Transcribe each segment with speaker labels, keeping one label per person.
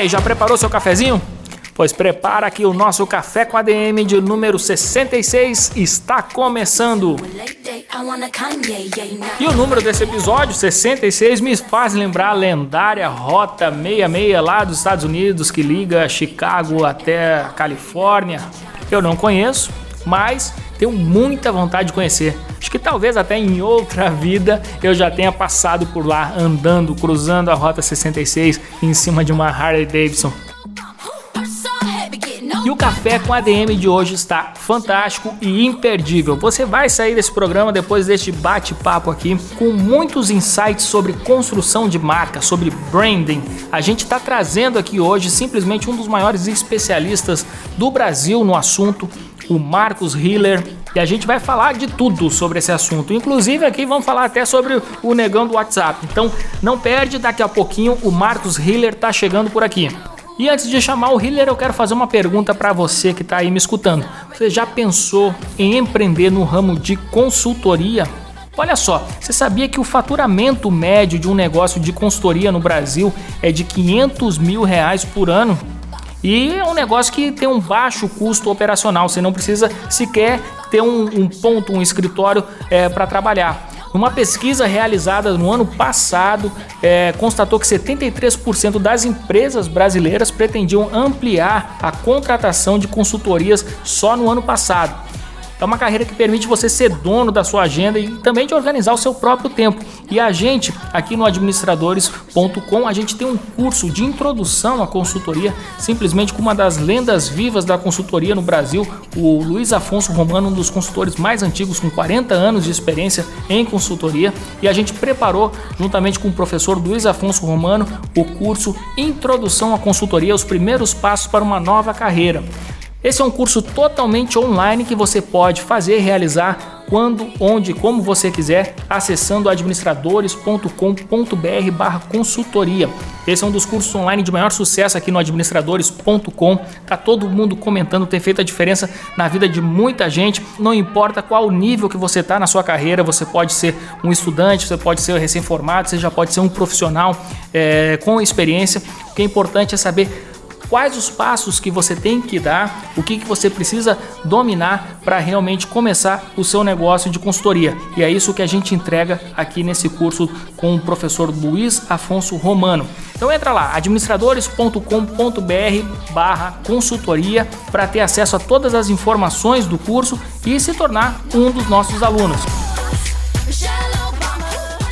Speaker 1: Aí, já preparou seu cafezinho? Pois prepara que o nosso Café com ADM de número 66 está começando. E o número desse episódio, 66, me faz lembrar a lendária Rota 66 lá dos Estados Unidos que liga Chicago até Califórnia. Eu não conheço, mas tenho muita vontade de conhecer. Acho que talvez até em outra vida eu já tenha passado por lá andando, cruzando a Rota 66 em cima de uma Harley Davidson. E o café com ADM de hoje está fantástico e imperdível. Você vai sair desse programa depois deste bate-papo aqui com muitos insights sobre construção de marca, sobre branding. A gente está trazendo aqui hoje simplesmente um dos maiores especialistas do Brasil no assunto, o Marcos Hiller. E a gente vai falar de tudo sobre esse assunto. Inclusive aqui vamos falar até sobre o negão do WhatsApp. Então não perde, daqui a pouquinho o Marcos Hiller está chegando por aqui. E antes de chamar o Hiller, eu quero fazer uma pergunta para você que está aí me escutando. Você já pensou em empreender no ramo de consultoria? Olha só, você sabia que o faturamento médio de um negócio de consultoria no Brasil é de 500 mil reais por ano? E é um negócio que tem um baixo custo operacional, você não precisa sequer ter um, um ponto, um escritório é, para trabalhar. Uma pesquisa realizada no ano passado é, constatou que 73% das empresas brasileiras pretendiam ampliar a contratação de consultorias só no ano passado. É uma carreira que permite você ser dono da sua agenda e também de organizar o seu próprio tempo. E a gente, aqui no administradores.com, a gente tem um curso de introdução à consultoria, simplesmente com uma das lendas vivas da consultoria no Brasil, o Luiz Afonso Romano, um dos consultores mais antigos, com 40 anos de experiência em consultoria. E a gente preparou, juntamente com o professor Luiz Afonso Romano, o curso Introdução à Consultoria, os primeiros passos para uma nova carreira. Esse é um curso totalmente online que você pode fazer e realizar quando, onde, como você quiser, acessando administradores.com.br barra consultoria. Esse é um dos cursos online de maior sucesso aqui no administradores.com. Tá todo mundo comentando, tem feito a diferença na vida de muita gente. Não importa qual nível que você está na sua carreira, você pode ser um estudante, você pode ser recém-formado, você já pode ser um profissional é, com experiência. O que é importante é saber quais os passos que você tem que dar, o que, que você precisa dominar para realmente começar o seu negócio de consultoria. E é isso que a gente entrega aqui nesse curso com o professor Luiz Afonso Romano. Então entra lá, administradores.com.br barra consultoria para ter acesso a todas as informações do curso e se tornar um dos nossos alunos.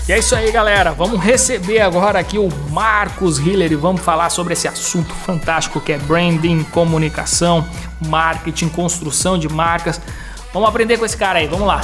Speaker 1: E é isso aí, galera. Vamos receber agora aqui o Marcos Hiller e vamos falar sobre esse assunto fantástico que é branding, comunicação, marketing, construção de marcas. Vamos aprender com esse cara aí. Vamos lá.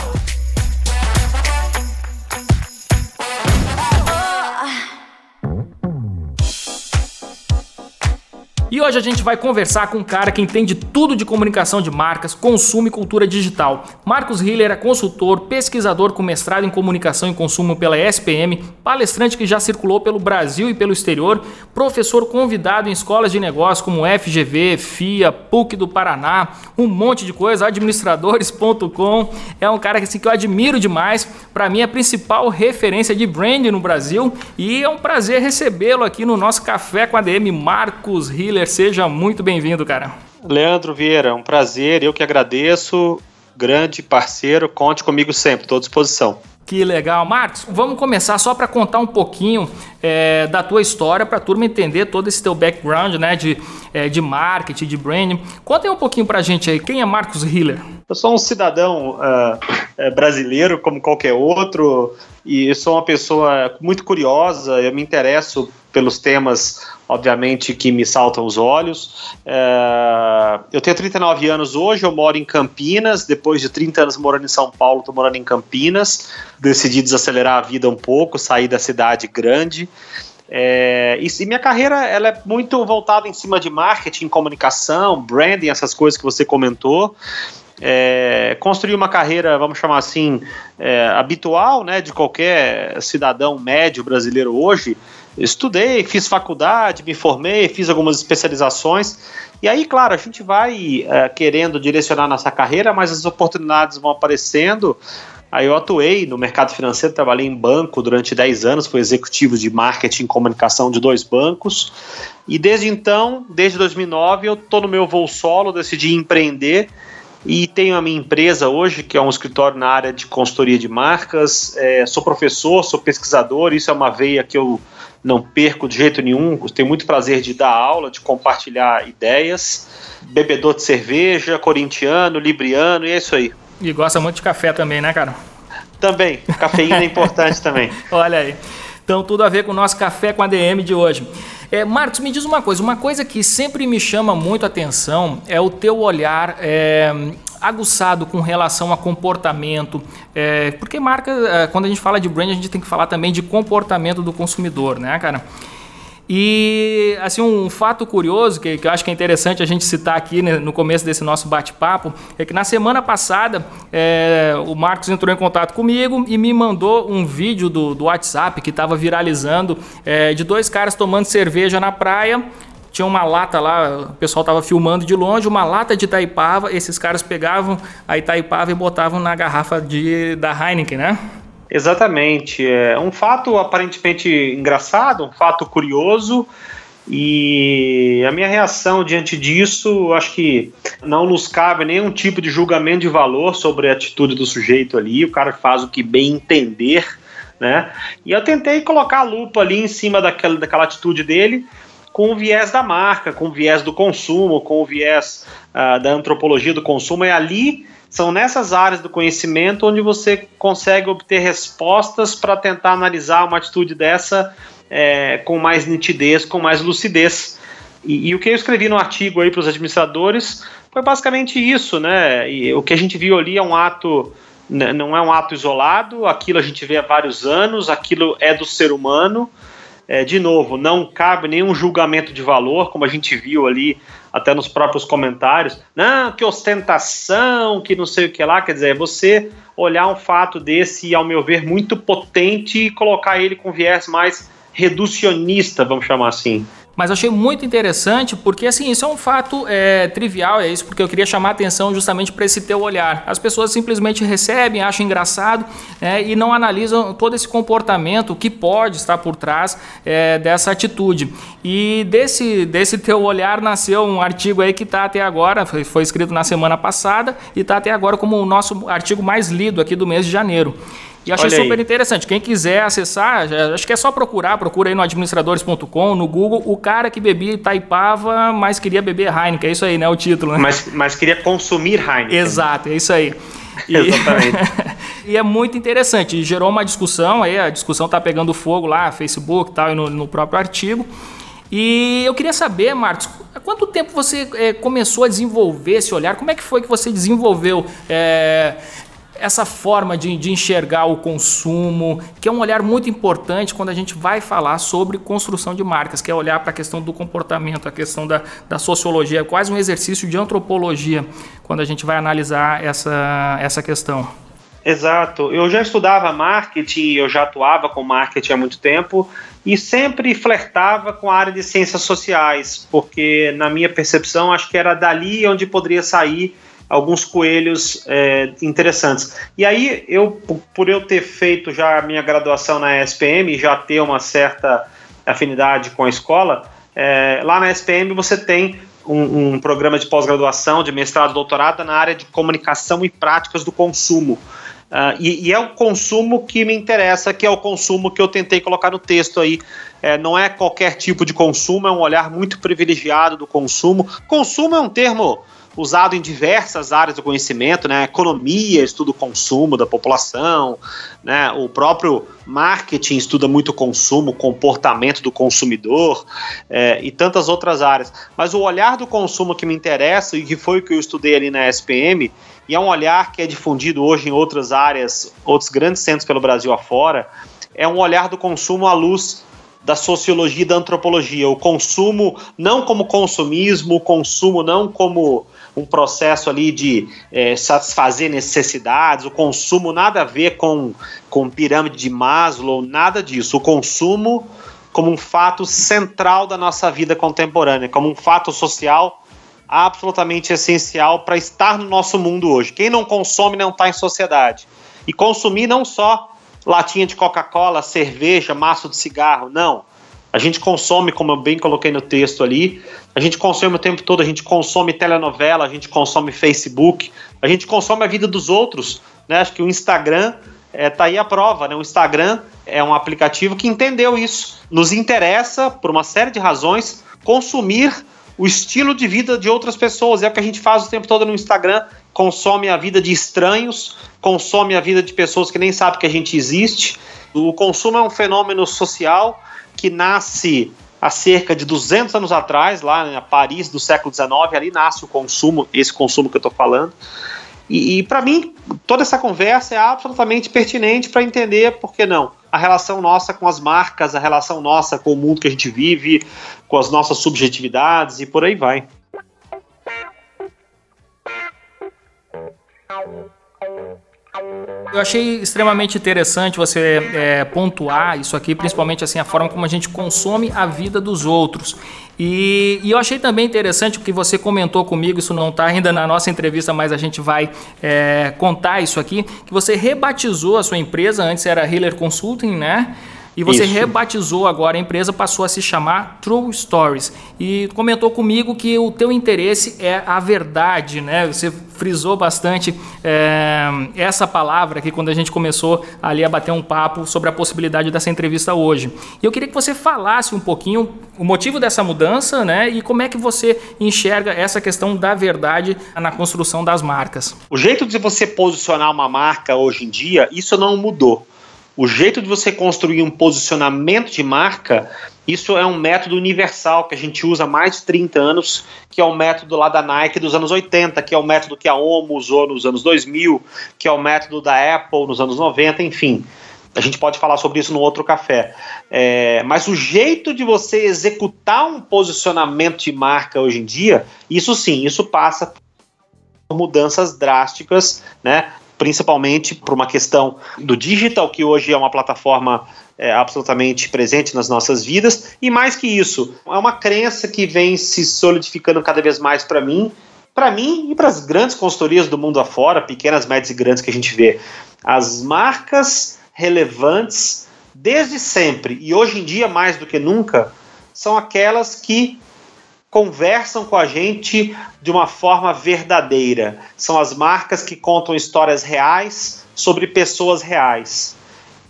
Speaker 1: E hoje a gente vai conversar com um cara que entende tudo de comunicação de marcas, consumo e cultura digital. Marcos Hiller é consultor, pesquisador com mestrado em comunicação e consumo pela SPM, palestrante que já circulou pelo Brasil e pelo exterior, professor convidado em escolas de negócios como FGV, FIA, PUC do Paraná, um monte de coisa, administradores.com. É um cara que, assim, que eu admiro demais. Para mim, é a principal referência de brand no Brasil e é um prazer recebê-lo aqui no nosso Café com a DM, Marcos Hiller seja muito bem-vindo, cara.
Speaker 2: Leandro Vieira, um prazer, eu que agradeço. Grande parceiro, conte comigo sempre, estou à disposição.
Speaker 1: Que legal, Marcos. Vamos começar só para contar um pouquinho é, da tua história para a turma entender todo esse teu background, né, de, é, de marketing, de branding. Conta aí um pouquinho para a gente aí. Quem é Marcos Hiller?
Speaker 2: Eu sou um cidadão uh, brasileiro como qualquer outro e sou uma pessoa muito curiosa. Eu me interesso pelos temas obviamente, que me saltam os olhos. É, eu tenho 39 anos hoje, eu moro em Campinas. Depois de 30 anos morando em São Paulo, estou morando em Campinas. Decidi desacelerar a vida um pouco, sair da cidade grande. É, e, e, minha carreira ela é muito voltada em cima de marketing, comunicação, branding, essas coisas que você comentou. É, construir uma carreira, vamos chamar assim, é, habitual, né, de qualquer cidadão médio brasileiro hoje. Estudei, fiz faculdade, me formei, fiz algumas especializações. E aí, claro, a gente vai é, querendo direcionar nossa carreira, mas as oportunidades vão aparecendo. Aí eu atuei no mercado financeiro, trabalhei em banco durante 10 anos, fui executivo de marketing e comunicação de dois bancos. E desde então, desde 2009, eu estou no meu voo solo, decidi empreender e tenho a minha empresa hoje, que é um escritório na área de consultoria de marcas. É, sou professor, sou pesquisador, isso é uma veia que eu não perco de jeito nenhum. tenho muito prazer de dar aula, de compartilhar ideias. Bebedor de cerveja, corintiano, libriano, e é isso aí.
Speaker 1: E gosta muito de café também, né, cara?
Speaker 2: Também. Cafeína é importante também.
Speaker 1: Olha aí. Então, tudo a ver com o nosso café com ADM de hoje. É, Marcos, me diz uma coisa. Uma coisa que sempre me chama muito a atenção é o teu olhar é, aguçado com relação a comportamento. É, porque marca, é, quando a gente fala de brand, a gente tem que falar também de comportamento do consumidor, né, cara? E assim um fato curioso que, que, eu acho que é interessante a gente citar aqui né, no começo desse nosso bate-papo é que na semana passada é, o Marcos entrou em contato comigo e me mandou um vídeo do, do WhatsApp que estava viralizando é, de dois caras tomando cerveja na praia. Tinha uma lata lá, o pessoal estava filmando de longe, uma lata de Itaipava. Esses caras pegavam a Itaipava e botavam na garrafa de, da Heineken, né?
Speaker 2: Exatamente. É um fato aparentemente engraçado, um fato curioso. E a minha reação diante disso, acho que não nos cabe nenhum tipo de julgamento de valor sobre a atitude do sujeito ali. O cara faz o que bem entender, né? E eu tentei colocar a lupa ali em cima daquela, daquela atitude dele, com o viés da marca, com o viés do consumo, com o viés uh, da antropologia do consumo. É ali são nessas áreas do conhecimento onde você consegue obter respostas para tentar analisar uma atitude dessa é, com mais nitidez, com mais lucidez. E, e, o que eu escrevi no artigo aí para os administradores foi basicamente isso, né? E o que a gente viu ali é um ato, né, não é um ato isolado, aquilo a gente vê há vários anos, aquilo é do ser humano. É, de novo, não cabe nenhum julgamento de valor, como a gente viu ali até nos próprios comentários. Não, que ostentação, que não sei o que lá. Quer dizer, é você olhar um fato desse, ao meu ver, muito potente e colocar ele com viés mais reducionista, vamos chamar assim.
Speaker 1: Mas achei muito interessante porque, assim, isso é um fato é, trivial, é isso porque eu queria chamar a atenção justamente para esse teu olhar. As pessoas simplesmente recebem, acham engraçado é, e não analisam todo esse comportamento que pode estar por trás é, dessa atitude. E desse, desse teu olhar nasceu um artigo aí que está até agora, foi, foi escrito na semana passada e está até agora como o nosso artigo mais lido aqui do mês de janeiro. E achei Olha super aí. interessante. Quem quiser acessar, acho que é só procurar, procura aí no administradores.com, no Google, o cara que bebia Itaipava, mas queria beber Heineken. É isso aí, né? O título, né?
Speaker 2: Mas, mas queria consumir Heineken.
Speaker 1: Exato, é isso aí.
Speaker 2: E, Exatamente.
Speaker 1: e é muito interessante. Gerou uma discussão, aí a discussão tá pegando fogo lá, Facebook e tal, e no, no próprio artigo. E eu queria saber, Marcos, há quanto tempo você é, começou a desenvolver esse olhar? Como é que foi que você desenvolveu é, essa forma de, de, enxergar o consumo, que é um olhar muito importante quando a gente vai falar sobre construção de marcas, que é olhar para a questão do comportamento, a questão da, da sociologia, é quase um exercício de antropologia quando a gente vai analisar essa, essa questão.
Speaker 2: Exato. Eu já estudava marketing, eu já atuava com marketing há muito tempo e sempre flertava com a área de ciências sociais, porque na minha percepção acho que era dali onde poderia sair alguns coelhos é, interessantes. E aí, eu, por eu ter feito já a minha graduação na SPM, já ter uma certa afinidade com a escola, é, lá na SPM você tem um, um programa de pós-graduação, de mestrado, doutorado na área de comunicação e práticas do consumo. Uh, e, e, é o consumo que me interessa, que é o consumo que eu tentei colocar no texto aí. É, não é qualquer tipo de consumo, é um olhar muito privilegiado do consumo. Consumo é um termo usado em diversas áreas do conhecimento, né? Economia estuda o consumo da população, né? O próprio marketing estuda muito o consumo, o comportamento do consumidor é, e tantas outras áreas. Mas o olhar do consumo que me interessa e que foi o que eu estudei ali na SPM e é um olhar que é difundido hoje em outras áreas, outros grandes centros pelo Brasil afora, é um olhar do consumo à luz da sociologia e da antropologia. O consumo não como consumismo, o consumo não como um processo ali de é, satisfazer necessidades, o consumo nada a ver com, com pirâmide de Maslow, nada disso. O consumo como um fato central da nossa vida contemporânea, como um fato social absolutamente essencial para estar no nosso mundo hoje. Quem não consome não está em sociedade. E consumir não só latinha de Coca-Cola, cerveja, maço de cigarro, não. A gente consome, como eu bem coloquei no texto ali, a gente consome o tempo todo, a gente consome telenovela, a gente consome Facebook, a gente consome a vida dos outros. Né? Acho que o Instagram é, tá aí a prova, né? O Instagram é um aplicativo que entendeu isso. Nos interessa, por uma série de razões, consumir o estilo de vida de outras pessoas. É o que a gente faz o tempo todo no Instagram. Consome a vida de estranhos, consome a vida de pessoas que nem sabem que a gente existe. O consumo é um fenômeno social que nasce há cerca de 200 anos atrás, lá em Paris do século XIX, ali nasce o consumo, esse consumo que eu estou falando. E, e para mim, toda essa conversa é absolutamente pertinente para entender, por que não, a relação nossa com as marcas, a relação nossa com o mundo que a gente vive, com as nossas subjetividades e por aí vai.
Speaker 1: Eu achei extremamente interessante você é, pontuar isso aqui, principalmente assim a forma como a gente consome a vida dos outros. E, e eu achei também interessante o que você comentou comigo, isso não está ainda na nossa entrevista, mas a gente vai é, contar isso aqui, que você rebatizou a sua empresa, antes era Healer Consulting, né? E você Isso. rebatizou agora a empresa, passou a se chamar True Stories. E comentou comigo que o teu interesse é a verdade, né? Você frisou bastante é, essa palavra aqui quando a gente começou ali a bater um papo sobre a possibilidade dessa entrevista hoje. E eu queria que você falasse um pouquinho o motivo dessa mudança, né? E como é que você enxerga essa questão da verdade na construção das marcas.
Speaker 2: O jeito de você posicionar uma marca hoje em dia, isso não mudou. O jeito de você construir um posicionamento de marca, isso é um método universal que a gente usa há mais de 30 anos, que é o método lá da Nike dos anos 80, que é o método que a OMO usou nos anos 2000, que é o método da Apple nos anos 90, enfim. A gente pode falar sobre isso no outro café. É, mas o jeito de você executar um posicionamento de marca hoje em dia, isso sim, isso passa por mudanças drásticas, né? Principalmente por uma questão do digital, que hoje é uma plataforma é, absolutamente presente nas nossas vidas, e mais que isso, é uma crença que vem se solidificando cada vez mais para mim, para mim e para as grandes consultorias do mundo afora, pequenas, médias e grandes que a gente vê. As marcas relevantes, desde sempre e hoje em dia mais do que nunca, são aquelas que conversam com a gente de uma forma verdadeira. São as marcas que contam histórias reais sobre pessoas reais.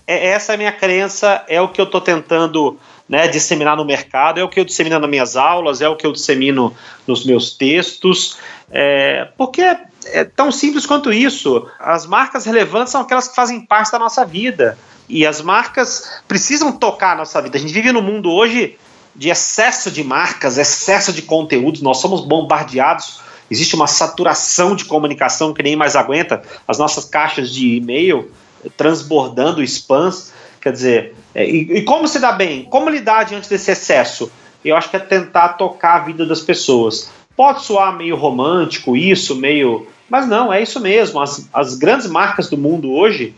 Speaker 2: É, essa é a minha crença, é o que eu estou tentando né, disseminar no mercado, é o que eu dissemino nas minhas aulas, é o que eu dissemino nos meus textos, é, porque é, é tão simples quanto isso. As marcas relevantes são aquelas que fazem parte da nossa vida. E as marcas precisam tocar a nossa vida. A gente vive num mundo hoje de excesso de marcas, excesso de conteúdos, nós somos bombardeados, existe uma saturação de comunicação que nem mais aguenta, as nossas caixas de e-mail transbordando spams, quer dizer, é, e, e como se dá bem? Como lidar diante desse excesso? Eu acho que é tentar tocar a vida das pessoas. Pode soar meio romântico isso, meio. Mas não, é isso mesmo. As, as grandes marcas do mundo hoje,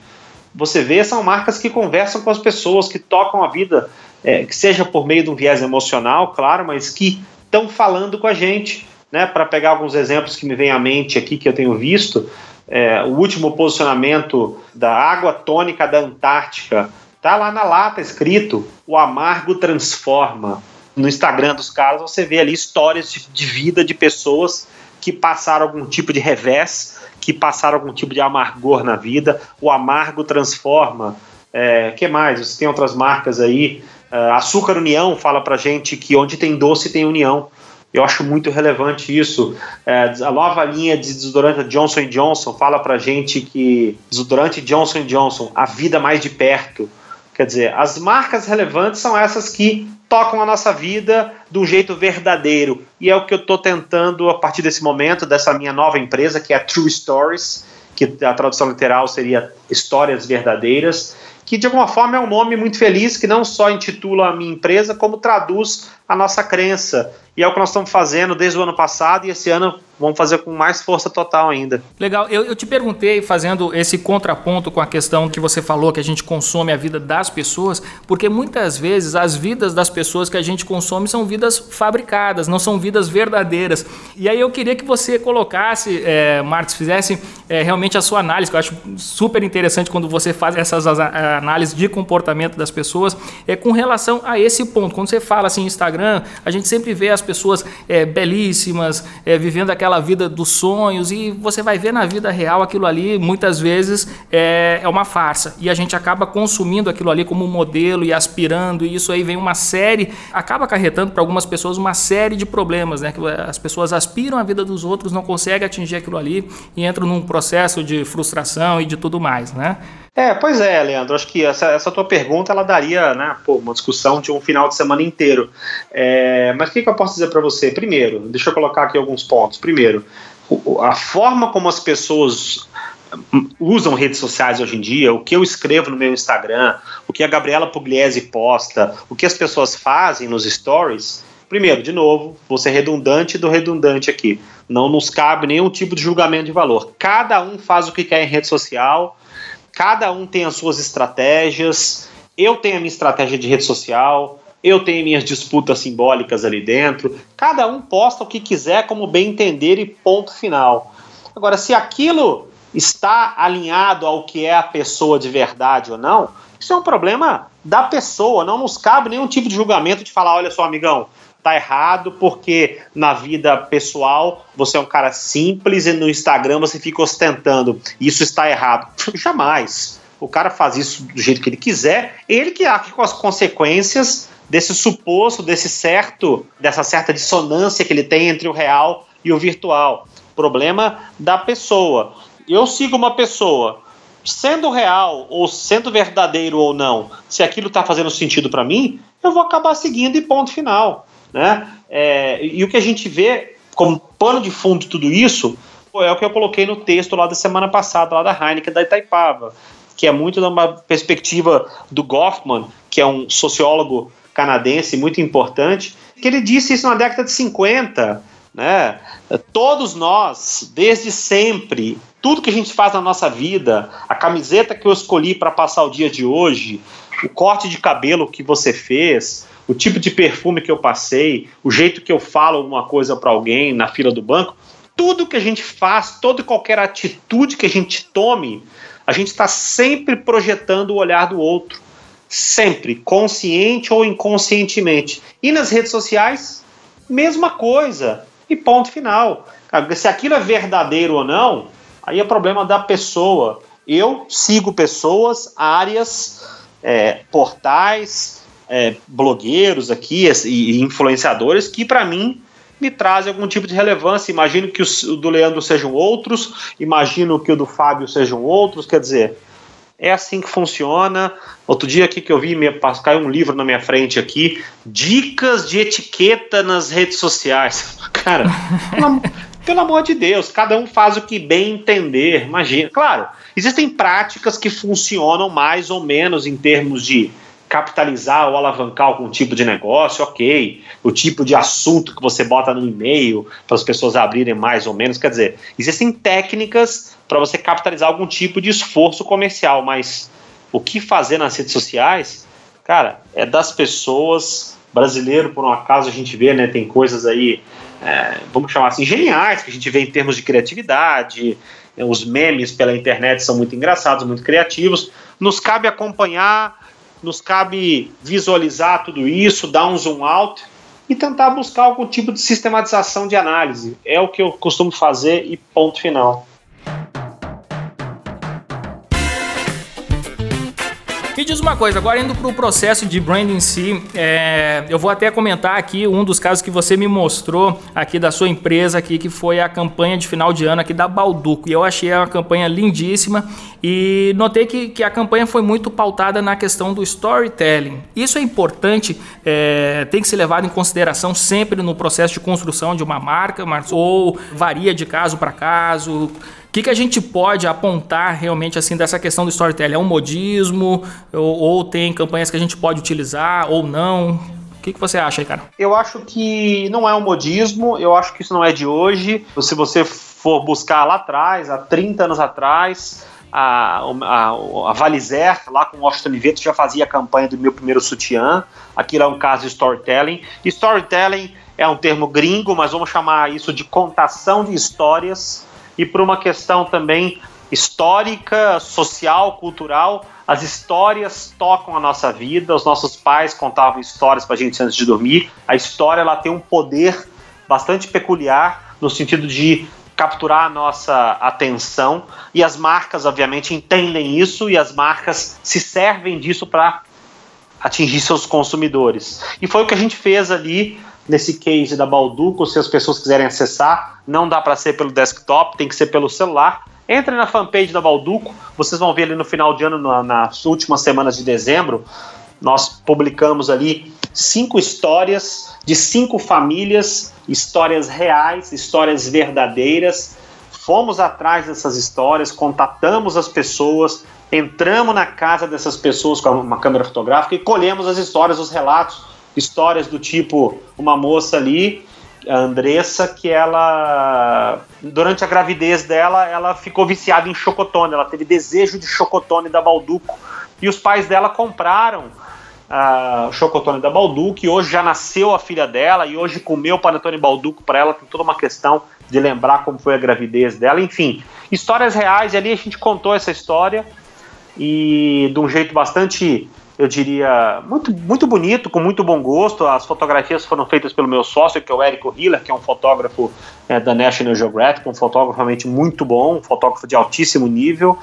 Speaker 2: você vê, são marcas que conversam com as pessoas, que tocam a vida é, que seja por meio de um viés emocional, claro, mas que estão falando com a gente. Né, para pegar alguns exemplos que me vêm à mente aqui que eu tenho visto, é, o último posicionamento da água tônica da Antártica, tá lá na lata escrito: o amargo transforma. No Instagram dos caras você vê ali histórias de, vida de pessoas que passaram algum tipo de revés, que passaram algum tipo de amargor na vida. O amargo transforma. É, que mais? Você tem outras marcas aí Uh, Açúcar União fala pra gente que onde tem doce tem união. Eu acho muito relevante isso. Uh, a nova linha de desodorante Johnson Johnson fala pra gente que desodorante Johnson Johnson, a vida mais de perto. Quer dizer, as marcas relevantes são essas que tocam a nossa vida de um jeito verdadeiro. E é o que eu estou tentando a partir desse momento, dessa minha nova empresa, que é a True Stories, que a tradução literal seria histórias verdadeiras que de alguma forma é um nome muito feliz que não só intitula a minha empresa, como traduz a nossa crença. E é o que nós estamos fazendo desde o ano passado e esse ano vamos fazer com mais força total ainda.
Speaker 1: Legal. Eu, eu, te perguntei, fazendo esse contraponto com a questão que você falou, que a gente consome a vida das pessoas, porque muitas vezes as vidas das pessoas que a gente consome são vidas fabricadas, não são vidas verdadeiras. E aí eu queria que você colocasse, é, Marcos, fizesse é, realmente a sua análise, que eu acho super interessante quando você faz essas análises de comportamento das pessoas, é com relação a esse ponto. Quando você fala assim, Instagram, a gente sempre vê as pessoas é, belíssimas, é, vivendo aquela vida dos sonhos e você vai ver na vida real aquilo ali muitas vezes é, é uma farsa e a gente acaba consumindo aquilo ali como modelo e aspirando e isso aí vem uma série acaba acarretando para algumas pessoas uma série de problemas, né? Que as pessoas aspiram a vida dos outros, não conseguem atingir aquilo ali e entram num processo de frustração e de tudo mais, né?
Speaker 2: É, pois é, Leandro. Acho que essa, essa tua pergunta ela daria né, pô, uma discussão de um final de semana inteiro. É, mas o que, que eu posso dizer para você? Primeiro, deixa eu colocar aqui alguns pontos. Primeiro, a forma como as pessoas usam redes sociais hoje em dia, o que eu escrevo no meu Instagram, o que a Gabriela Pugliese posta, o que as pessoas fazem nos stories. Primeiro, de novo, vou ser redundante do redundante aqui. Não nos cabe nenhum tipo de julgamento de valor. Cada um faz o que quer em rede social Cada um tem as suas estratégias. Eu tenho a minha estratégia de rede social, eu tenho minhas disputas simbólicas ali dentro. Cada um posta o que quiser, como bem entender e ponto final. Agora, se aquilo está alinhado ao que é a pessoa de verdade ou não, isso é um problema da pessoa. Não nos cabe nenhum tipo de julgamento de falar: olha só, amigão, tá errado porque na vida pessoal você é um cara simples e no Instagram você fica ostentando. Isso está errado. Jamais. O cara faz isso do jeito que ele quiser, ele que arque com as consequências desse suposto, desse certo, dessa certa dissonância que ele tem entre o real e o virtual. Problema da pessoa. Eu sigo uma pessoa, sendo real ou sendo verdadeiro ou não, se aquilo está fazendo sentido para mim, eu vou acabar seguindo e ponto final. Né? É, e o que a gente vê como pano de fundo de tudo isso é o que eu coloquei no texto lá da semana passada, lá da Heineken, da Itaipava, que é muito numa perspectiva do Goffman, que é um sociólogo canadense muito importante, que ele disse isso na década de 50, né? Todos nós, desde sempre, tudo que a gente faz na nossa vida, a camiseta que eu escolhi para passar o dia de hoje, o corte de cabelo que você fez, o tipo de perfume que eu passei, o jeito que eu falo alguma coisa para alguém na fila do banco, tudo que a gente faz, toda e qualquer atitude que a gente tome, a gente está sempre projetando o olhar do outro. Sempre, consciente ou inconscientemente. E nas redes sociais, mesma coisa. E ponto final. Se aquilo é verdadeiro ou não, aí é problema da pessoa. Eu sigo pessoas, áreas, é, portais, é, blogueiros aqui e influenciadores que, para mim, me trazem algum tipo de relevância. Imagino que o do Leandro sejam outros, imagino que o do Fábio sejam outros, quer dizer, é assim que funciona. Outro dia aqui que eu vi, caiu um livro na minha frente aqui, dicas de etiqueta nas redes sociais. Cara, pelo, pelo amor de Deus, cada um faz o que bem entender, imagina. Claro, existem práticas que funcionam mais ou menos em termos de capitalizar ou alavancar algum tipo de negócio, ok. O tipo de assunto que você bota no e-mail para as pessoas abrirem mais ou menos. Quer dizer, existem técnicas para você capitalizar algum tipo de esforço comercial, mas o que fazer nas redes sociais, cara, é das pessoas. Brasileiro, por um acaso, a gente vê, né? Tem coisas aí, é, vamos chamar assim, geniais, que a gente vê em termos de criatividade. Os memes pela internet são muito engraçados, muito criativos. Nos cabe acompanhar nos cabe visualizar tudo isso, dar um zoom out e tentar buscar algum tipo de sistematização de análise. É o que eu costumo fazer e ponto final.
Speaker 1: Me diz uma coisa, agora indo para o processo de branding em si, é, eu vou até comentar aqui um dos casos que você me mostrou aqui da sua empresa aqui, que foi a campanha de final de ano aqui da Balduco. E eu achei uma campanha lindíssima e notei que, que a campanha foi muito pautada na questão do storytelling. Isso é importante, é, tem que ser levado em consideração sempre no processo de construção de uma marca, ou varia de caso para caso que, que a gente pode apontar realmente assim dessa questão do storytelling? É um modismo ou, ou tem campanhas que a gente pode utilizar ou não? O que, que você acha aí, cara?
Speaker 2: Eu acho que não é um modismo, eu acho que isso não é de hoje. Se você for buscar lá atrás, há 30 anos atrás, a, a, a Valizer, lá com o Washington Oliveto, já fazia a campanha do meu primeiro sutiã. Aquilo é um caso de storytelling. Storytelling é um termo gringo, mas vamos chamar isso de contação de histórias. E por uma questão também histórica, social, cultural, as histórias tocam a nossa vida. Os nossos pais contavam histórias para a gente antes de dormir. A história ela tem um poder bastante peculiar no sentido de capturar a nossa atenção e as marcas, obviamente, entendem isso e as marcas se servem disso para atingir seus consumidores. E foi o que a gente fez ali nesse case da Balduco. Se as pessoas quiserem acessar, não dá para ser pelo desktop, tem que ser pelo celular. Entre na fanpage da Balduco, vocês vão ver ali no final de ano, nas últimas semanas de dezembro, nós publicamos ali cinco histórias de cinco famílias, histórias reais, histórias verdadeiras. Fomos atrás dessas histórias, contatamos as pessoas, entramos na casa dessas pessoas com uma câmera fotográfica e colhemos as histórias, os relatos, histórias do tipo uma moça ali, a Andressa, que ela durante a gravidez dela, ela ficou viciada em chocotone, ela teve desejo de chocotone da Balduco. E os pais dela compraram a Chocotone da Balduco, e hoje já nasceu a filha dela, e hoje comeu Panetone Balduco para ela, tem toda uma questão de lembrar como foi a gravidez dela, enfim, histórias reais, e ali a gente contou essa história, e de um jeito bastante, eu diria, muito, muito bonito, com muito bom gosto, as fotografias foram feitas pelo meu sócio, que é o Érico Hiller, que é um fotógrafo é, da National Geographic, um fotógrafo realmente muito bom, um fotógrafo de altíssimo nível,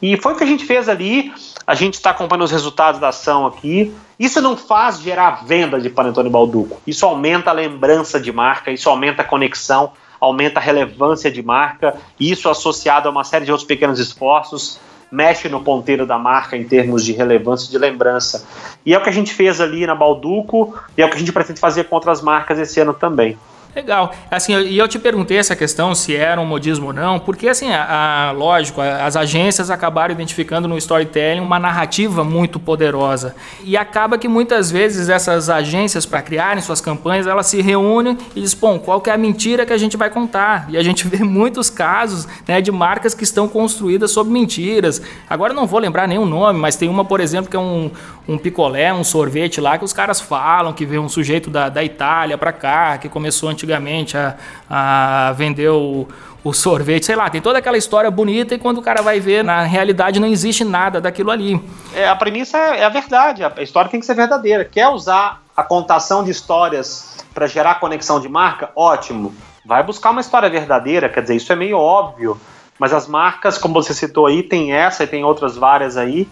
Speaker 2: e foi o que a gente fez ali. A gente está acompanhando os resultados da ação aqui. Isso não faz gerar venda de Panetone Balduco. Isso aumenta a lembrança de marca, isso aumenta a conexão, aumenta a relevância de marca. Isso associado a uma série de outros pequenos esforços mexe no ponteiro da marca em termos de relevância e de lembrança. E é o que a gente fez ali na Balduco e é o que a gente pretende fazer com outras marcas esse ano também.
Speaker 1: Legal. Assim, e eu te perguntei essa questão se era um modismo ou não, porque assim, a, a, lógico, as agências acabaram identificando no storytelling uma narrativa muito poderosa. E acaba que muitas vezes essas agências, para criarem suas campanhas, elas se reúnem e dizem, bom, qual que é a mentira que a gente vai contar? E a gente vê muitos casos né, de marcas que estão construídas sobre mentiras. Agora não vou lembrar nenhum nome, mas tem uma, por exemplo, que é um, um picolé, um sorvete lá, que os caras falam que veio um sujeito da, da Itália para cá, que começou antigamente antigamente a, a vender o, o sorvete, sei lá, tem toda aquela história bonita e quando o cara vai ver, na realidade não existe nada daquilo ali.
Speaker 2: É, a premissa é, é a verdade, a história tem que ser verdadeira. Quer usar a contação de histórias para gerar conexão de marca? Ótimo. Vai buscar uma história verdadeira, quer dizer, isso é meio óbvio. Mas as marcas, como você citou aí, tem essa e tem outras várias aí,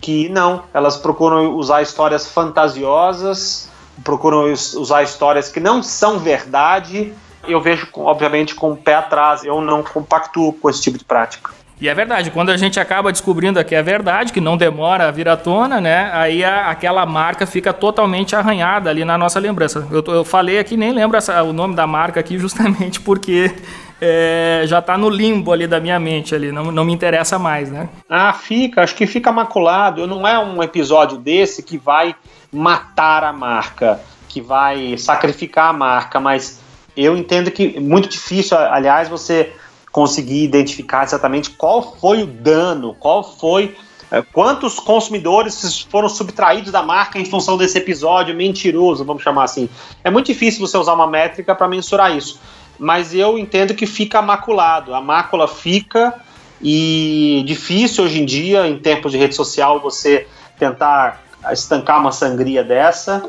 Speaker 2: que não, elas procuram usar histórias fantasiosas procuram usar histórias que não são verdade. Eu vejo, obviamente, com o pé atrás. Eu não compactuo com esse tipo de prática.
Speaker 1: E é verdade, quando a gente acaba descobrindo que é verdade, que não demora a vir à tona, né? Aí a, aquela marca fica totalmente arranhada ali na nossa lembrança. Eu, eu falei aqui, nem lembro essa, o nome da marca aqui, justamente porque é, já está no limbo ali da minha mente ali, não, não me interessa mais, né?
Speaker 2: Ah, fica, acho que fica maculado. Não é um episódio desse que vai matar a marca, que vai sacrificar a marca, mas eu entendo que é muito difícil, aliás, você conseguir identificar exatamente qual foi o dano, qual foi é, quantos consumidores foram subtraídos da marca em função desse episódio mentiroso, vamos chamar assim. É muito difícil você usar uma métrica para mensurar isso, mas eu entendo que fica maculado, a mácula fica e difícil hoje em dia, em tempos de rede social, você tentar estancar uma sangria dessa,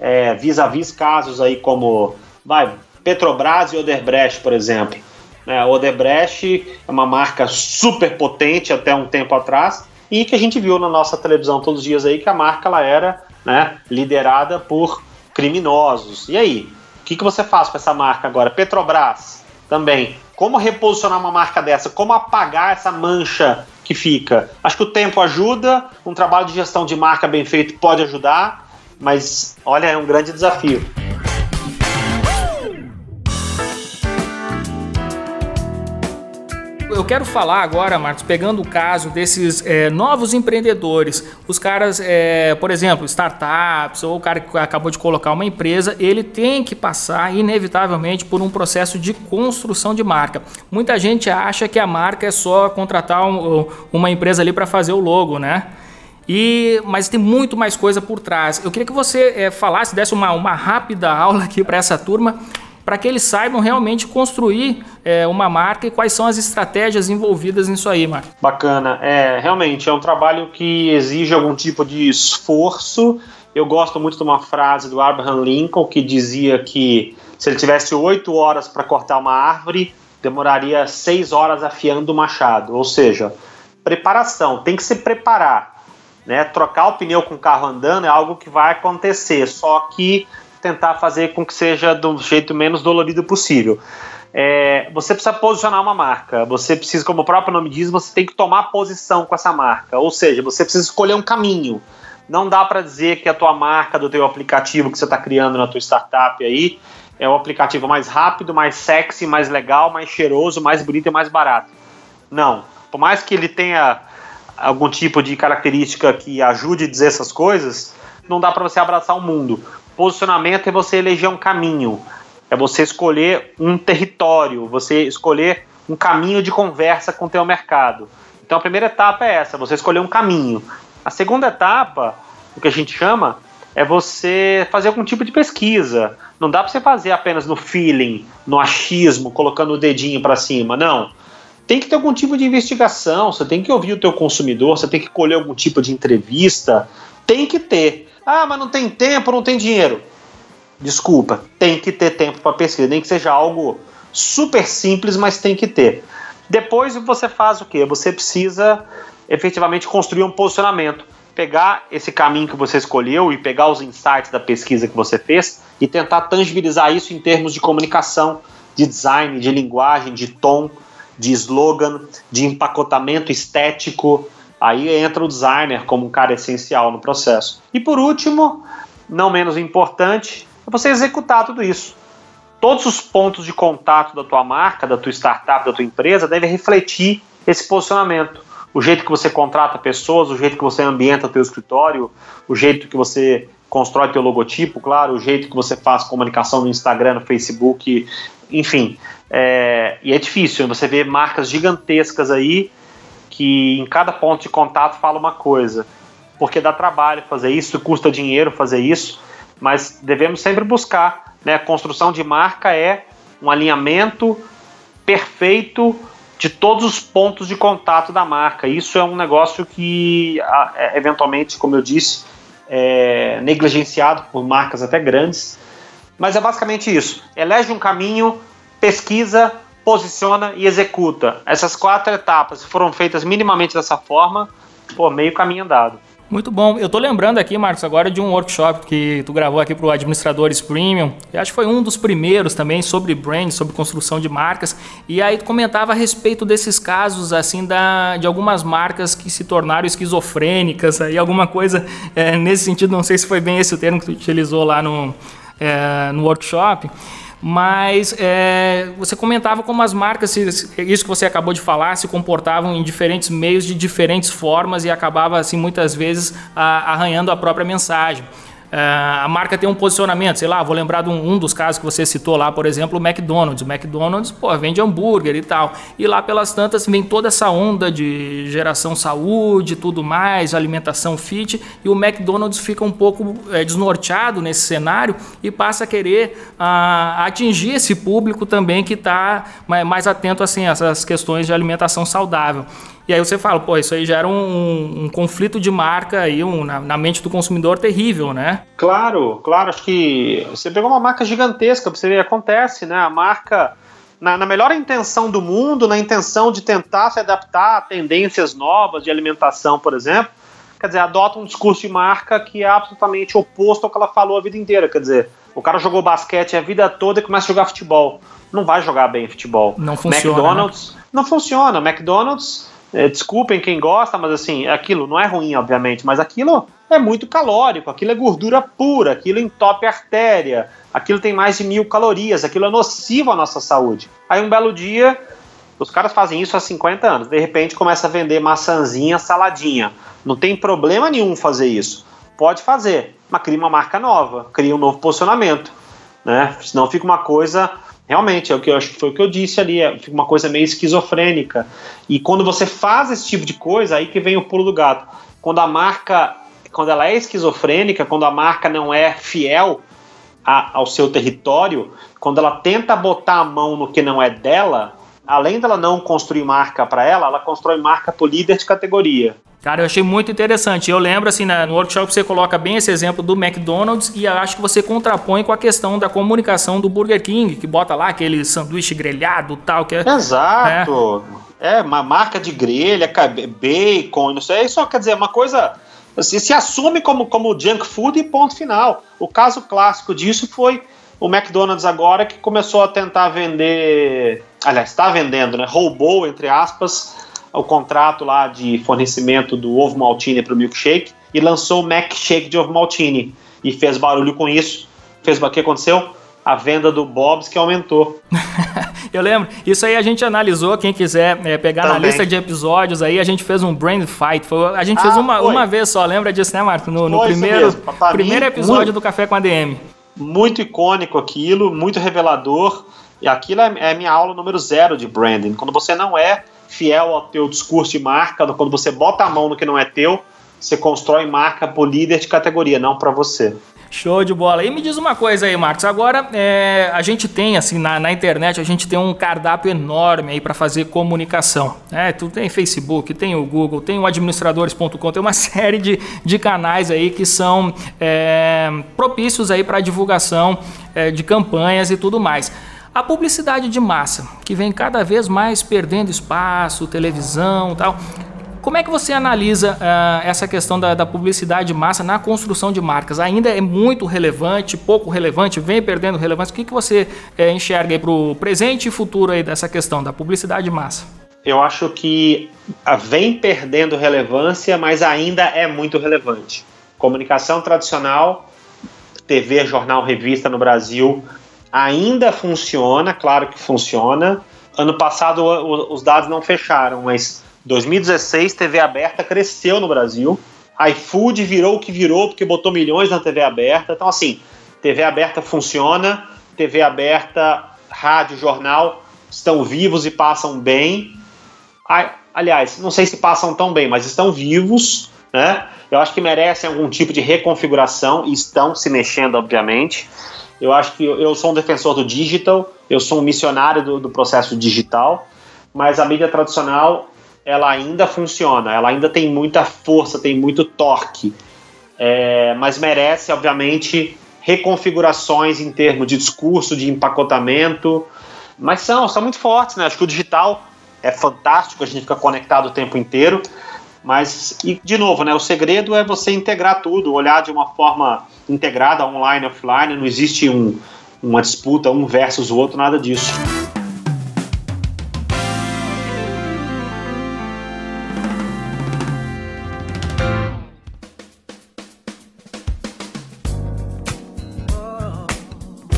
Speaker 2: é, vis-a-vis casos aí como vai, Petrobras e Odebrecht, por exemplo. É, Odebrecht é uma marca super potente até um tempo atrás e que a gente viu na nossa televisão todos os dias aí que a marca ela era né, liderada por criminosos. E aí, o que, que você faz com essa marca agora? Petrobras também. Como reposicionar uma marca dessa? Como apagar essa mancha que fica. Acho que o tempo ajuda, um trabalho de gestão de marca bem feito pode ajudar, mas olha, é um grande desafio.
Speaker 1: Eu quero falar agora, Marcos, pegando o caso desses é, novos empreendedores, os caras, é, por exemplo, startups, ou o cara que acabou de colocar uma empresa, ele tem que passar, inevitavelmente, por um processo de construção de marca. Muita gente acha que a marca é só contratar um, uma empresa ali para fazer o logo, né? E, mas tem muito mais coisa por trás. Eu queria que você é, falasse, desse uma, uma rápida aula aqui para essa turma, para que eles saibam realmente construir é, uma marca e quais são as estratégias envolvidas nisso aí, Marco.
Speaker 2: Bacana. É, realmente é um trabalho que exige algum tipo de esforço. Eu gosto muito de uma frase do Abraham Lincoln que dizia que se ele tivesse oito horas para cortar uma árvore, demoraria seis horas afiando o machado. Ou seja, preparação, tem que se preparar. Né? Trocar o pneu com o carro andando é algo que vai acontecer, só que tentar fazer com que seja do jeito menos dolorido possível. É, você precisa posicionar uma marca. Você precisa, como o próprio nome diz, você tem que tomar posição com essa marca. Ou seja, você precisa escolher um caminho. Não dá para dizer que a tua marca do teu aplicativo que você está criando na tua startup aí é o aplicativo mais rápido, mais sexy, mais legal, mais cheiroso, mais bonito e mais barato. Não. Por mais que ele tenha algum tipo de característica que ajude a dizer essas coisas, não dá para você abraçar o mundo. Posicionamento é você eleger um caminho, é você escolher um território, você escolher um caminho de conversa com o teu mercado. Então a primeira etapa é essa, você escolher um caminho. A segunda etapa, o que a gente chama, é você fazer algum tipo de pesquisa. Não dá para você fazer apenas no feeling, no achismo, colocando o dedinho para cima, não. Tem que ter algum tipo de investigação, você tem que ouvir o teu consumidor, você tem que colher algum tipo de entrevista, tem que ter. Ah, mas não tem tempo, não tem dinheiro. Desculpa, tem que ter tempo para pesquisa, nem que seja algo super simples, mas tem que ter. Depois você faz o que? Você precisa efetivamente construir um posicionamento, pegar esse caminho que você escolheu e pegar os insights da pesquisa que você fez e tentar tangibilizar isso em termos de comunicação, de design, de linguagem, de tom, de slogan, de empacotamento estético, Aí entra o designer como um cara essencial no processo. E por último, não menos importante, é você executar tudo isso. Todos os pontos de contato da tua marca, da tua startup, da tua empresa devem refletir esse posicionamento. O jeito que você contrata pessoas, o jeito que você ambienta o teu escritório, o jeito que você constrói teu logotipo, claro, o jeito que você faz comunicação no Instagram, no Facebook, enfim. É, e é difícil, você vê marcas gigantescas aí que em cada ponto de contato fala uma coisa, porque dá trabalho fazer isso, custa dinheiro fazer isso, mas devemos sempre buscar. Né? A construção de marca é um alinhamento perfeito de todos os pontos de contato da marca. Isso é um negócio que, é, eventualmente, como eu disse, é negligenciado por marcas até grandes. Mas é basicamente isso. Elege um caminho, pesquisa, posiciona e executa. Essas quatro etapas foram feitas minimamente dessa forma, pô, meio caminho andado.
Speaker 1: Muito bom. Eu tô lembrando aqui, Marcos, agora de um workshop que tu gravou aqui para Administradores Premium. Eu acho que foi um dos primeiros também sobre brand, sobre construção de marcas. E aí tu comentava a respeito desses casos, assim, da, de algumas marcas que se tornaram esquizofrênicas, aí alguma coisa é, nesse sentido. Não sei se foi bem esse o termo que tu utilizou lá no, é, no workshop mas é, você comentava como as marcas, isso que você acabou de falar, se comportavam em diferentes meios de diferentes formas e acabava, assim, muitas vezes arranhando a própria mensagem. Uh, a marca tem um posicionamento, sei lá, vou lembrar de um, um, dos casos que você citou lá, por exemplo, o McDonald's. O McDonald's, pô, vende hambúrguer e tal. E lá pelas tantas vem toda essa onda de geração saúde e tudo mais, alimentação fit, e o McDonald's fica um pouco é, desnorteado nesse cenário e passa a querer uh, atingir esse público também que está mais, mais atento assim, a essas questões de alimentação saudável. E aí você fala, pô, isso aí gera um, um conflito de marca aí, um, na, na, mente do consumidor terrível, né?
Speaker 2: Claro, claro. Acho que você pegou uma marca gigantesca, você ver, acontece, né? A marca, na, na, melhor intenção do mundo, na intenção de tentar se adaptar a tendências novas de alimentação, por exemplo, quer dizer, adota um discurso de marca que é absolutamente oposto ao que ela falou a vida inteira. Quer dizer, o cara jogou basquete a vida toda e começa a jogar futebol. Não vai jogar bem futebol.
Speaker 1: Não funciona.
Speaker 2: McDonald's
Speaker 1: né?
Speaker 2: não funciona. McDonald's é, desculpem quem gosta, mas assim, aquilo não é ruim, obviamente, mas aquilo é muito calórico, aquilo é gordura pura, aquilo entope a artéria, aquilo tem mais de mil calorias, aquilo é nocivo à nossa saúde. Aí um belo dia, Os caras fazem isso há 50 anos. De repente começa a vender maçãzinha, saladinha. Não tem problema nenhum fazer isso. Pode fazer, mas cria uma marca nova, cria um novo posicionamento. Né? Senão fica uma coisa. Realmente, é o que eu acho que foi o que eu disse ali, é, uma coisa meio esquizofrênica. E quando você faz esse tipo de coisa, aí que vem o pulo do gato. Quando a marca, quando ela é esquizofrênica, quando a marca não é fiel a, ao seu território, quando ela tenta botar a mão no que não é dela, além dela não construir marca para ela, ela constrói marca para o líder de categoria.
Speaker 1: Cara, eu achei muito interessante. Eu lembro, assim, no workshop você coloca bem esse exemplo do McDonald's e acho que você contrapõe com a questão da comunicação do Burger King, que bota lá aquele sanduíche grelhado tal. Que é,
Speaker 2: Exato. É, é uma marca de grelha, bacon, não sei. Isso quer dizer, uma coisa. Se, se assume como, como junk food e ponto final. O caso clássico disso foi o McDonald's agora que começou a tentar vender. Aliás, está vendendo, né? Roubou, entre aspas o contrato lá de fornecimento do ovo maltine para o milkshake e lançou o Mac Shake de ovo maltine e fez barulho com isso. Fez o que aconteceu? A venda do Bob's que aumentou.
Speaker 1: Eu lembro. Isso aí a gente analisou. Quem quiser é, pegar Também. na lista de episódios aí, a gente fez um brand fight. Foi, a gente ah, fez uma, uma vez só. Lembra disso, né, Marco? No, no primeiro, primeiro mim, episódio muito, do Café com a DM.
Speaker 2: Muito icônico aquilo, muito revelador. E aquilo é, é minha aula número zero de branding. Quando você não é fiel ao teu discurso de marca, quando você bota a mão no que não é teu, você constrói marca por líder de categoria, não para você.
Speaker 1: Show de bola. E me diz uma coisa aí, Marcos. Agora, é, a gente tem, assim, na, na, internet, a gente tem um cardápio enorme aí para fazer comunicação. Né? Tu tem Facebook, tem o Google, tem o administradores.com, tem uma série de, de canais aí que são é, propícios aí para divulgação é, de campanhas e tudo mais. A publicidade de massa, que vem cada vez mais perdendo espaço, televisão tal. Como é que você analisa uh, essa questão da, da, publicidade de massa na construção de marcas? Ainda é muito relevante, pouco relevante, vem perdendo relevância? O que, que você uh, enxerga para o presente e futuro aí dessa questão da publicidade de massa?
Speaker 2: Eu acho que vem perdendo relevância, mas ainda é muito relevante. Comunicação tradicional, TV, jornal, revista no Brasil ainda funciona, claro que funciona. Ano passado os dados não fecharam, mas 2016 TV aberta cresceu no Brasil. iFood virou o que virou porque botou milhões na TV aberta. Então assim, TV aberta funciona, TV aberta, rádio, jornal estão vivos e passam bem. Aliás, não sei se passam tão bem, mas estão vivos, né? Eu acho que merecem algum tipo de reconfiguração e estão se mexendo, obviamente. Eu acho que eu sou um defensor do digital, eu sou um missionário do, do processo digital, mas a mídia tradicional ela ainda funciona, ela ainda tem muita força, tem muito torque, é, mas merece, obviamente, reconfigurações em termos de discurso, de empacotamento, mas são, são muito fortes, né? Acho que o digital é fantástico, a gente fica conectado o tempo inteiro, mas, e, de novo, né, o segredo é você integrar tudo, olhar de uma forma integrada, online, offline, não existe um, uma disputa um versus o outro, nada disso.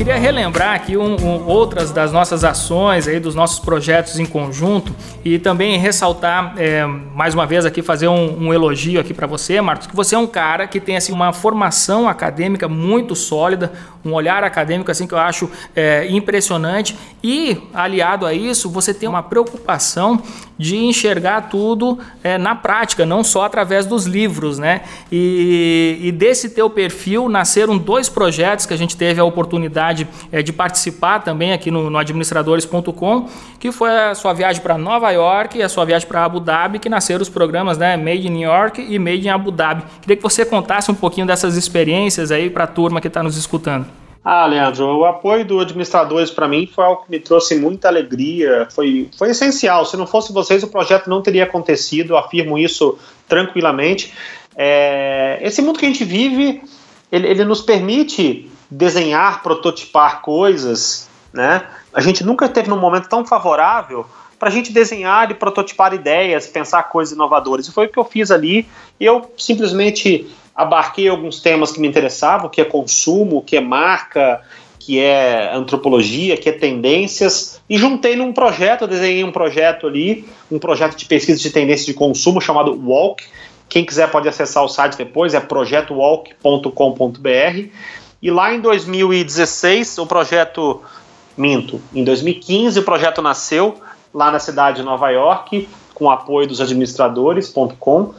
Speaker 1: Queria relembrar aqui um, um, outras das nossas ações aí, dos nossos projetos em conjunto e também ressaltar é, mais uma vez aqui fazer um, um elogio aqui para você, Marcos, que você é um cara que tem assim uma formação acadêmica muito sólida, um olhar acadêmico assim que eu acho é, impressionante e aliado a isso você tem uma preocupação de enxergar tudo é, na prática, não só através dos livros, né? E, e, desse teu perfil nasceram dois projetos que a gente teve a oportunidade é, de participar também aqui no, no administradores.com, que foi a sua viagem para Nova York e a sua viagem para Abu Dhabi, que nasceram os programas, né? Made in New York e Made in Abu Dhabi. Queria que você contasse um pouquinho dessas experiências aí para a turma que está nos escutando.
Speaker 2: Ah, Leandro, o apoio do administradores para mim foi algo que me trouxe muita alegria, foi, foi essencial. Se não fosse vocês, o projeto não teria acontecido, afirmo isso tranquilamente. É, esse mundo que a gente vive, ele, ele nos permite desenhar, prototipar coisas, né? A gente nunca teve num momento tão favorável para a gente desenhar e prototipar ideias, pensar coisas inovadoras. E foi o que eu fiz ali. Eu simplesmente abarquei alguns temas que me interessavam, que é consumo, que é marca, que é antropologia, que é tendências, e juntei num projeto, desenhei um projeto ali, um projeto de pesquisa de tendências de consumo chamado Walk. Quem quiser pode acessar o site depois, é projetowalk.com.br. E lá em 2016, o projeto, minto, em 2015 o projeto nasceu lá na cidade de Nova York, com apoio dos administradores.com,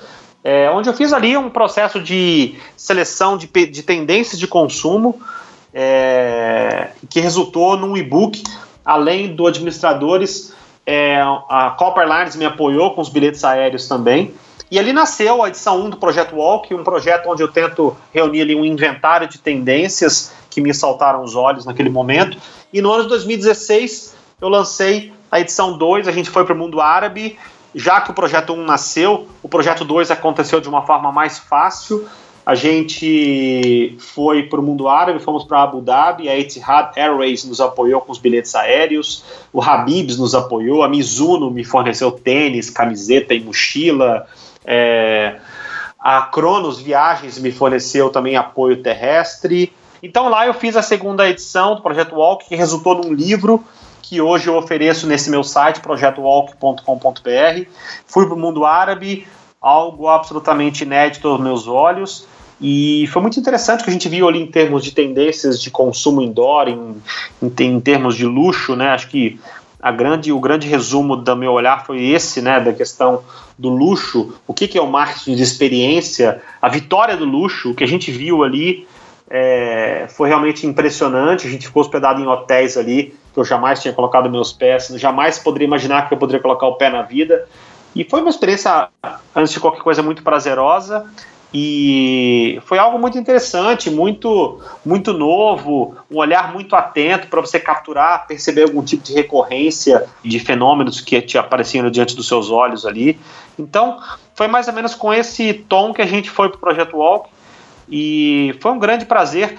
Speaker 2: é, onde eu fiz ali um processo de seleção de, de tendências de consumo é, que resultou num e-book, além do administradores, é, a Copper Lines me apoiou com os bilhetes aéreos também. E ali nasceu a edição 1 do Projeto Walk, um projeto onde eu tento reunir ali um inventário de tendências que me saltaram os olhos naquele momento. E no ano de 2016 eu lancei a edição 2, a gente foi para o mundo árabe. Já que o projeto 1 nasceu, o projeto 2 aconteceu de uma forma mais fácil. A gente foi para o mundo árabe, fomos para Abu Dhabi, a Etihad Airways nos apoiou com os bilhetes aéreos, o Habibs nos apoiou, a Mizuno me forneceu tênis, camiseta e mochila, é, a Cronos Viagens me forneceu também apoio terrestre. Então lá eu fiz a segunda edição do Projeto Walk, que resultou num livro que hoje eu ofereço nesse meu site, projetowalk.com.br. Fui para o mundo árabe, algo absolutamente inédito aos meus olhos. E foi muito interessante que a gente viu ali em termos de tendências de consumo indoor, em, em, em termos de luxo, né? Acho que a grande, o grande resumo do meu olhar foi esse, né? Da questão do luxo, o que, que é o marketing de experiência, a vitória do luxo, o que a gente viu ali é, foi realmente impressionante. A gente ficou hospedado em hotéis ali que eu jamais tinha colocado meus pés, jamais poderia imaginar que eu poderia colocar o pé na vida. E foi uma experiência, antes de qualquer coisa, muito prazerosa. E foi algo muito interessante, muito muito novo, um olhar muito atento para você capturar, perceber algum tipo de recorrência de fenômenos que te apareciam diante dos seus olhos ali. Então, foi mais ou menos com esse tom que a gente foi para o Projeto Walk e foi um grande prazer.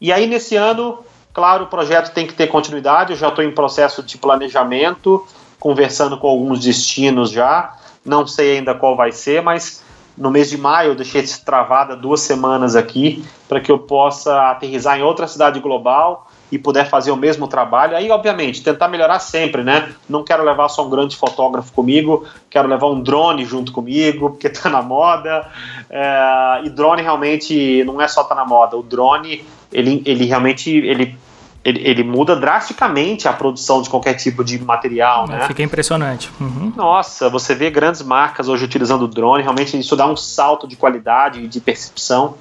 Speaker 2: E aí, nesse ano, Claro, o projeto tem que ter continuidade, eu já estou em processo de planejamento, conversando com alguns destinos já, não sei ainda qual vai ser, mas no mês de maio eu deixei travada duas semanas aqui para que eu possa aterrizar em outra cidade global e puder fazer o mesmo trabalho. Aí, obviamente, tentar melhorar sempre, né? Não quero levar só um grande fotógrafo comigo, quero levar um drone junto comigo, porque está na moda. É, e drone realmente não é só tá na moda. O drone, ele, ele realmente ele ele, ele, muda drasticamente a produção de qualquer tipo de material, né?
Speaker 1: Fica impressionante.
Speaker 2: Uhum. Nossa, você vê grandes marcas hoje utilizando o drone, realmente isso dá um salto de qualidade e de percepção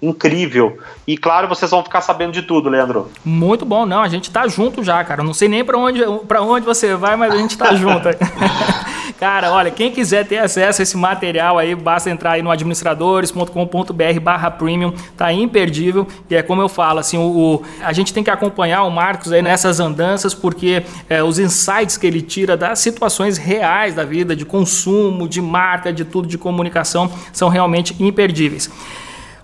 Speaker 2: incrível. E claro, vocês vão ficar sabendo de tudo, Leandro.
Speaker 1: Muito bom, não, a gente tá junto já, cara. Eu não sei nem para onde, pra onde você vai, mas a gente tá junto. cara, olha, quem quiser ter acesso a esse material aí, basta entrar aí no administradores.com.br barra premium, tá imperdível. E é como eu falo, assim, o, o, a gente tem que acompanhar o Marcos aí nessas andanças, porque é, os insights que ele tira das situações reais da vida, de consumo, de marca, de tudo, de comunicação, são realmente imperdíveis.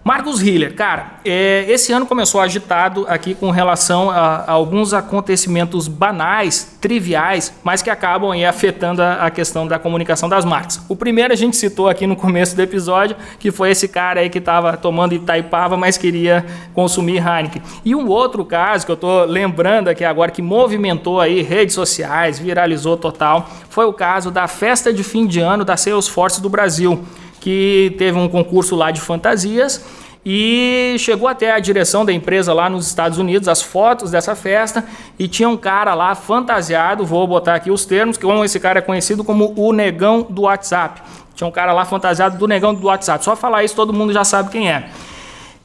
Speaker 1: Marcos Hiller, cara, é, esse ano começou agitado aqui com relação a, a, alguns acontecimentos banais, triviais, mas que acabam aí afetando a, a, questão da comunicação das marcas. O primeiro a gente citou aqui no começo do episódio, que foi esse cara aí que estava tomando Itaipava, mas queria consumir Heineken. E um outro caso que eu estou lembrando aqui agora, que movimentou aí redes sociais, viralizou total, foi o caso da festa de fim de ano da Salesforce do Brasil que teve um concurso lá de fantasias e chegou até a direção da empresa lá nos Estados Unidos, as fotos dessa festa, e tinha um cara lá fantasiado, vou botar aqui os termos, que esse cara é conhecido como o negão do WhatsApp. Tinha um cara lá fantasiado do negão do WhatsApp. Só falar isso todo mundo já sabe quem é.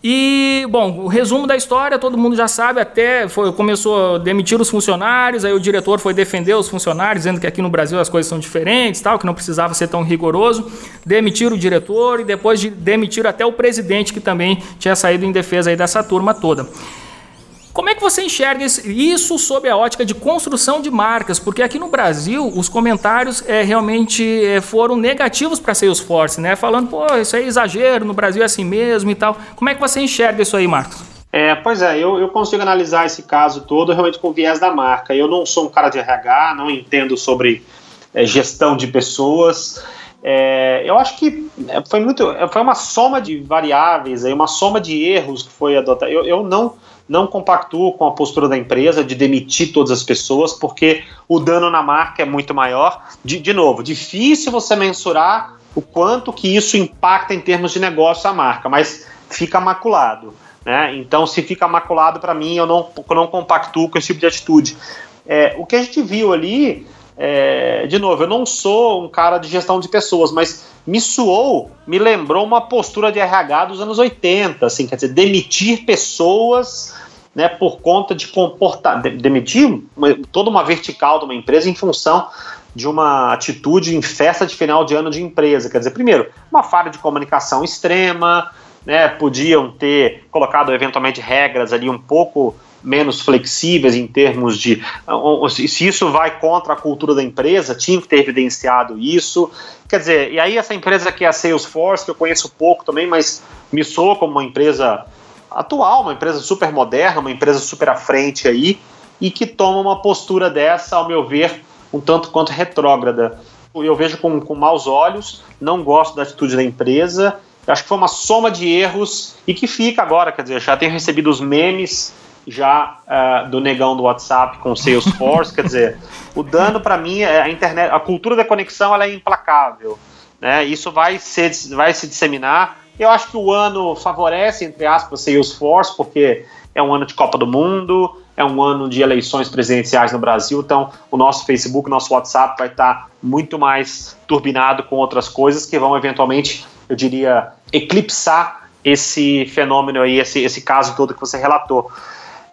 Speaker 1: E, bom, o resumo da história, todo mundo já sabe, até foi, começou a demitir os funcionários, aí o diretor foi defender os funcionários, dizendo que aqui no Brasil as coisas são diferentes, tal, que não precisava ser tão rigoroso. Demitir o diretor e depois de demitir até o presidente, que também tinha saído em defesa aí dessa turma toda. Como é que você enxerga isso sob a ótica de construção de marcas? Porque aqui no Brasil os comentários é, realmente é, foram negativos para Salesforce, né? Falando, pô, isso é exagero, no Brasil é assim mesmo e tal. Como é que você enxerga isso aí, Marcos?
Speaker 2: É, pois é, eu, eu consigo analisar esse caso todo realmente com viés da marca. Eu não sou um cara de RH, não entendo sobre é, gestão de pessoas. É, eu acho que é, foi muito, foi uma soma de variáveis, aí, uma soma de erros que foi adotada. Eu, eu não não compactuo com a postura da empresa de demitir todas as pessoas, porque o dano na marca é muito maior. De, de novo, difícil você mensurar o quanto que isso impacta em termos de negócio a marca, mas fica maculado. Né? Então, se fica maculado, para mim, eu não, eu não compactuo com esse tipo de atitude. É, o que a gente viu ali, é, de novo, eu não sou um cara de gestão de pessoas, mas me suou, me lembrou uma postura de RH dos anos 80, assim, quer dizer, demitir pessoas né, por conta de comportar, de, demitir uma, toda uma vertical de uma empresa em função de uma atitude em festa de final de ano de empresa. Quer dizer, primeiro, uma falha de comunicação extrema, né, podiam ter colocado eventualmente regras ali um pouco menos flexíveis em termos de se isso vai contra a cultura da empresa, tinha que ter evidenciado isso. Quer dizer, e aí essa empresa que é a Salesforce, que eu conheço pouco também, mas me soa como uma empresa atual, uma empresa super moderna, uma empresa super à frente aí, e que toma uma postura dessa, ao meu ver, um tanto quanto retrógrada. Eu vejo com, com maus olhos, não gosto da atitude da empresa, acho que foi uma soma de erros e que fica agora, quer dizer, já tenho recebido os memes já uh, do negão do WhatsApp com Salesforce, quer dizer, o dano para mim é a internet, a cultura da conexão ela é implacável, né? Isso vai ser, vai se disseminar. Eu acho que o ano favorece entre aspas Salesforce porque é um ano de Copa do Mundo, é um ano de eleições presidenciais no Brasil, então o nosso Facebook, nosso WhatsApp vai estar muito mais turbinado com outras coisas que vão eventualmente, eu diria, eclipsar esse fenômeno aí, esse, esse caso todo que você relatou.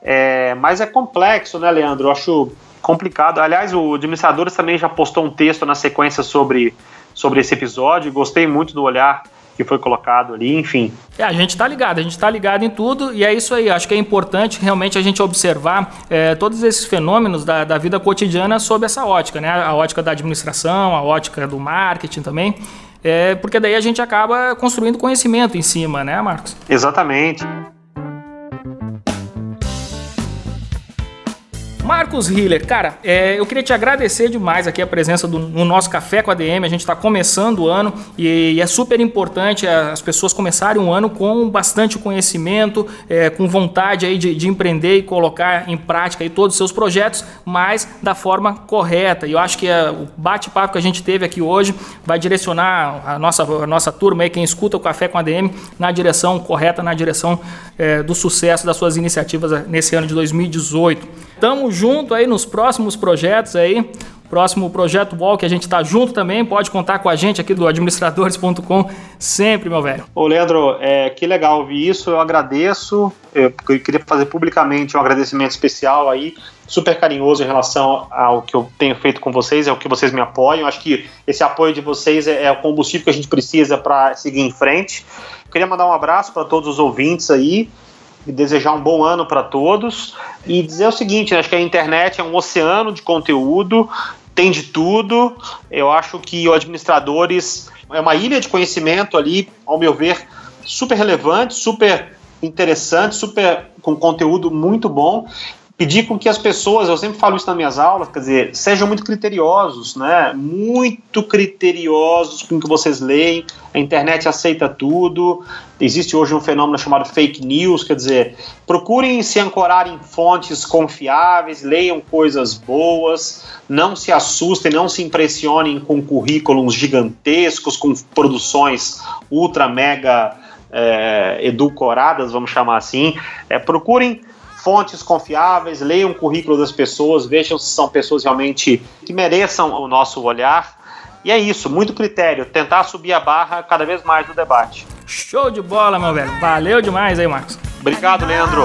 Speaker 2: É, mas é complexo, né, Leandro? Eu acho complicado. Aliás, o Administradores também já postou um texto na sequência sobre, sobre esse episódio. Gostei muito do olhar que foi colocado ali, enfim.
Speaker 1: É, a gente está ligado, a gente está ligado em tudo e é isso aí. Acho que é importante realmente a gente observar é, todos esses fenômenos da, da vida cotidiana sob essa ótica, né? A ótica da administração, a ótica do marketing também. É, porque daí a gente acaba construindo conhecimento em cima, né, Marcos?
Speaker 2: Exatamente.
Speaker 1: Marcos Hiller, cara, é, eu queria te agradecer demais aqui a presença do, no nosso Café com a DM. A gente está começando o ano e, e, é super importante as pessoas começarem um ano com bastante conhecimento, é, com vontade aí de, de, empreender e colocar em prática aí todos os seus projetos, mas da forma correta. E eu acho que a, o bate-papo que a gente teve aqui hoje vai direcionar a nossa, a nossa turma aí, quem escuta o Café com a DM, na direção correta, na direção é, do sucesso das suas iniciativas nesse ano de 2018. Tamo junto aí nos próximos projetos aí. Próximo projeto Wall que a gente está junto também, pode contar com a gente aqui do administradores.com sempre, meu velho.
Speaker 2: Ô, Leandro, é, que legal ouvir isso, eu agradeço. Eu, queria fazer publicamente um agradecimento especial aí, super carinhoso em relação ao que eu tenho feito com vocês, é o que vocês me apoiam. Acho que esse apoio de vocês é, é o combustível que a gente precisa para seguir em frente. Queria mandar um abraço para todos os ouvintes aí desejar um bom ano para todos e dizer o seguinte: acho que a internet é um oceano de conteúdo, tem de tudo. Eu acho que o administradores é uma ilha de conhecimento ali, ao meu ver, super relevante, super interessante, super com conteúdo muito bom pedir com que as pessoas, eu sempre falo isso nas minhas aulas, quer dizer, sejam muito criteriosos, né? Muito criteriosos com o que vocês leem. A internet aceita tudo. Existe hoje um fenômeno chamado fake news, quer dizer, procurem se ancorar em fontes confiáveis, leiam coisas boas, não se assustem, não se impressionem com currículos gigantescos, com produções ultra mega é, edulcoradas, vamos chamar assim. É, procurem fontes confiáveis, leiam o currículo das pessoas, vejam se são pessoas realmente que mereçam o nosso olhar. E é isso, muito critério, tentar subir a barra cada vez mais no debate.
Speaker 1: Show de bola, meu velho. Valeu demais aí, Marcos.
Speaker 2: Obrigado, Leandro.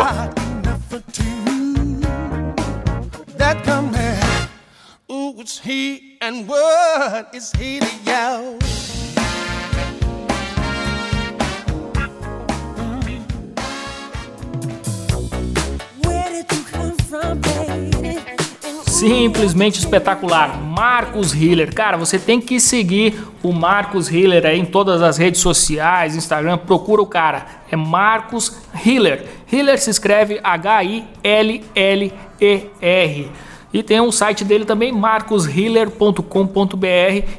Speaker 1: Simplesmente espetacular. Marcos Hiller. Cara, você tem que seguir o Marcos Hiller aí em todas as redes sociais, Instagram, procura o cara. É Marcos Hiller. Hiller se escreve H-I-L-L-E-R. E tem um site dele também, marcoshiller.com.br,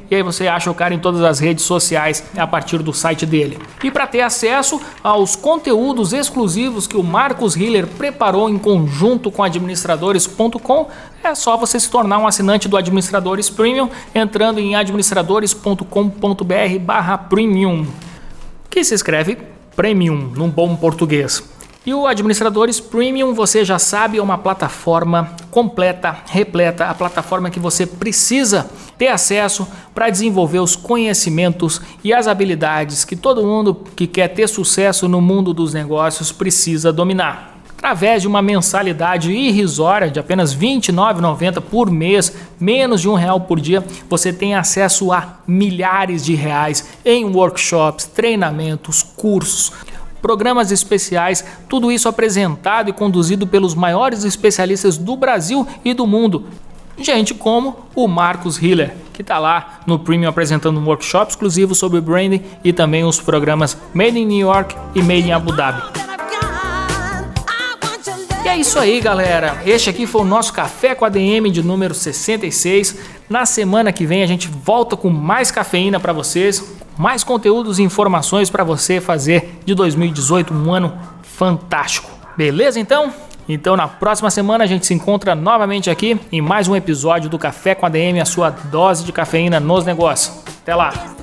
Speaker 1: e aí você acha o cara em todas as redes sociais a partir do site dele. E para ter acesso aos conteúdos exclusivos que o Marcos Hiller preparou em conjunto com administradores.com, é só você se tornar um assinante do Administradores Premium entrando em administradores.com.br/premium, que se escreve Premium num bom português. E o Administradores Premium, você já sabe, é uma plataforma completa, repleta, a plataforma que você precisa ter acesso para desenvolver os conhecimentos e as habilidades que todo mundo que quer ter sucesso no mundo dos negócios precisa dominar. Através de uma mensalidade irrisória de apenas R$ 29,90 por mês, menos de um real por dia, você tem acesso a milhares de reais em workshops, treinamentos, cursos programas especiais, tudo isso apresentado e conduzido pelos maiores especialistas do Brasil e do mundo. Gente como o Marcos Hiller, que está lá no Premium apresentando um workshop exclusivo sobre branding e também os programas Made in New York e Made in Abu Dhabi. E é isso aí, galera. Este aqui foi o nosso Café com a DM de número 66. Na semana que vem a gente volta com mais cafeína para vocês, mais conteúdos e informações para você fazer de 2018 um ano fantástico. Beleza então? Então na próxima semana a gente se encontra novamente aqui em mais um episódio do Café com a DM, a sua dose de cafeína nos negócios. Até lá.